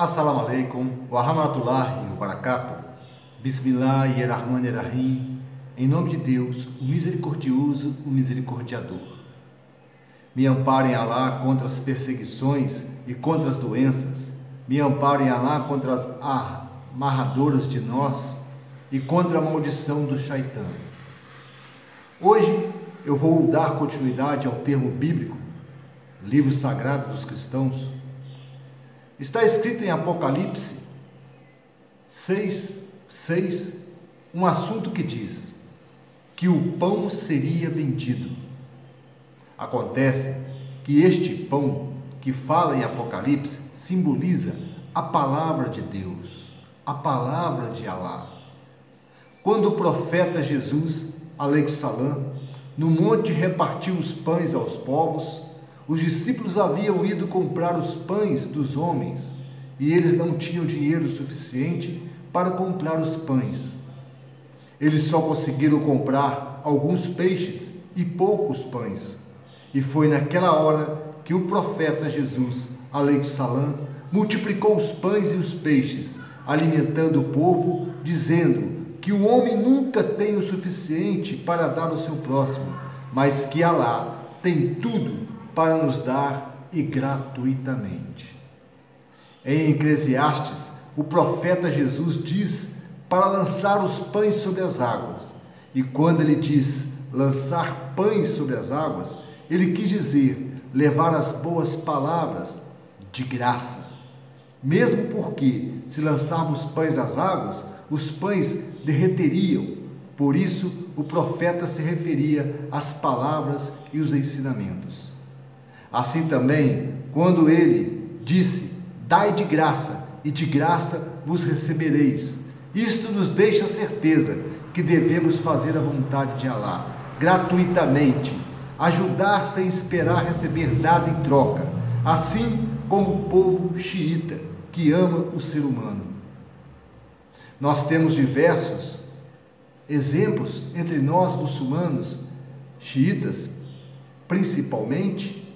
Assalamu alaikum wa rahmatullahi wa barakatuh. Bismillahirrahmanirrahim. Em nome de Deus, o misericordioso, o misericordiador. Me amparem Alá contra as perseguições e contra as doenças. Me amparem Alá contra as amarradoras de nós e contra a maldição do Shaitan. Hoje eu vou dar continuidade ao termo bíblico, livro sagrado dos cristãos. Está escrito em Apocalipse 6, 6, um assunto que diz que o pão seria vendido. Acontece que este pão que fala em Apocalipse simboliza a palavra de Deus, a palavra de Alá. Quando o profeta Jesus, Alexalã, no monte repartiu os pães aos povos, os discípulos haviam ido comprar os pães dos homens e eles não tinham dinheiro suficiente para comprar os pães. Eles só conseguiram comprar alguns peixes e poucos pães. E foi naquela hora que o profeta Jesus, além de Salã, multiplicou os pães e os peixes, alimentando o povo, dizendo que o homem nunca tem o suficiente para dar ao seu próximo, mas que Alá tem tudo para nos dar e gratuitamente. Em Eclesiastes, o profeta Jesus diz para lançar os pães sobre as águas. E quando ele diz lançar pães sobre as águas, ele quis dizer levar as boas palavras de graça. Mesmo porque, se lançarmos pães às águas, os pães derreteriam. Por isso, o profeta se referia às palavras e os ensinamentos. Assim também, quando ele disse: Dai de graça, e de graça vos recebereis. Isto nos deixa certeza que devemos fazer a vontade de Alá, gratuitamente, ajudar sem esperar receber nada em troca, assim como o povo xiita, que ama o ser humano. Nós temos diversos exemplos entre nós muçulmanos, xiitas, principalmente,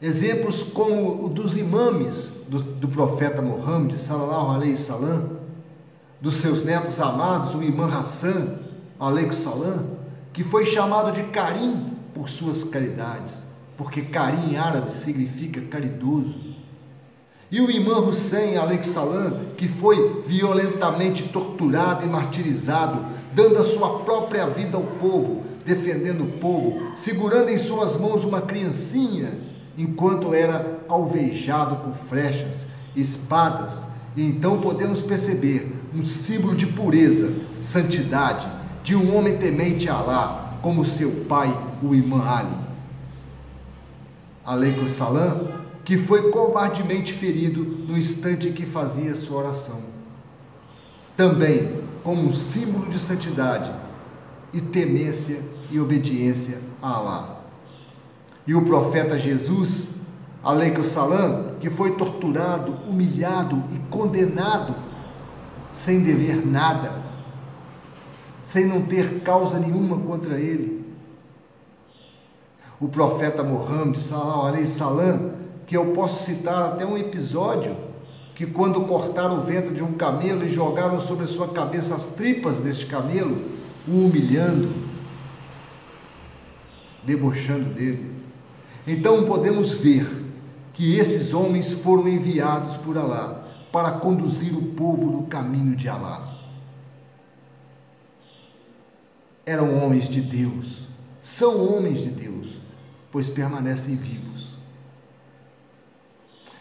exemplos como o dos imames do, do profeta Muhammad, salallahu alaihi salam, dos seus netos amados, o imã Hassan, alaihi salam, que foi chamado de Karim por suas caridades, porque Karim em árabe significa caridoso. E o imã Hussein salam, que foi violentamente torturado e martirizado, dando a sua própria vida ao povo, defendendo o povo, segurando em suas mãos uma criancinha, enquanto era alvejado por flechas, espadas, e então podemos perceber um símbolo de pureza, santidade, de um homem temente a Alá, como seu pai, o Imã Ali. Aleikum Salam, que foi covardemente ferido no instante em que fazia sua oração. Também como um símbolo de santidade e temência e obediência a Alá. E o profeta Jesus, Aleikum Salam, que foi torturado, humilhado e condenado sem dever nada, sem não ter causa nenhuma contra ele. O profeta salallahu alaihi salam, que eu posso citar até um episódio, que quando cortaram o ventre de um camelo e jogaram sobre sua cabeça as tripas deste camelo, o humilhando, debochando dele. Então podemos ver que esses homens foram enviados por Alá para conduzir o povo no caminho de Alá eram homens de Deus, são homens de Deus, pois permanecem vivos.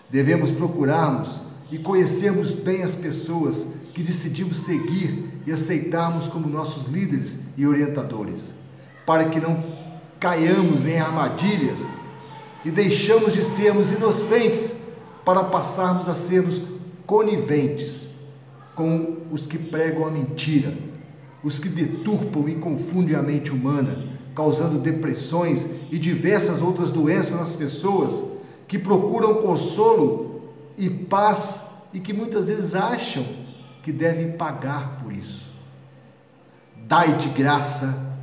Devemos procurarmos e conhecermos bem as pessoas que decidimos seguir e aceitarmos como nossos líderes e orientadores, para que não caiamos em armadilhas e deixamos de sermos inocentes para passarmos a sermos coniventes com os que pregam a mentira os que deturpam e confundem a mente humana, causando depressões e diversas outras doenças nas pessoas que procuram consolo e paz e que muitas vezes acham que devem pagar por isso. Dai de graça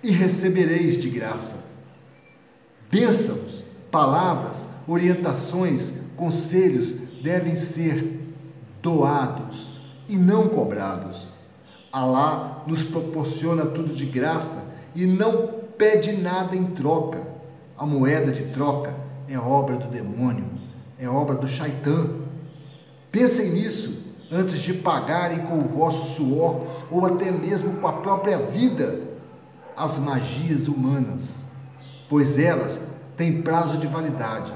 e recebereis de graça. Bênçãos, palavras, orientações, conselhos devem ser doados e não cobrados. Alá nos proporciona tudo de graça e não pede nada em troca. A moeda de troca é obra do demônio, é obra do Shaitã. Pensem nisso antes de pagarem com o vosso suor ou até mesmo com a própria vida as magias humanas, pois elas têm prazo de validade.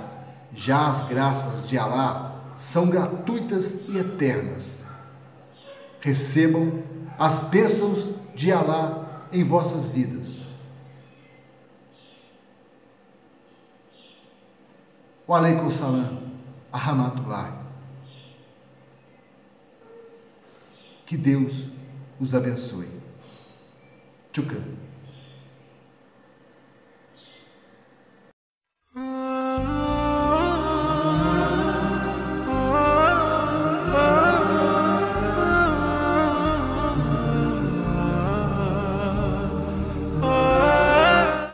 Já as graças de Alá são gratuitas e eternas. Recebam as bênçãos de Alá em vossas vidas. Wa alaikum salam, ahmatullah. Que Deus os abençoe. Tchukran.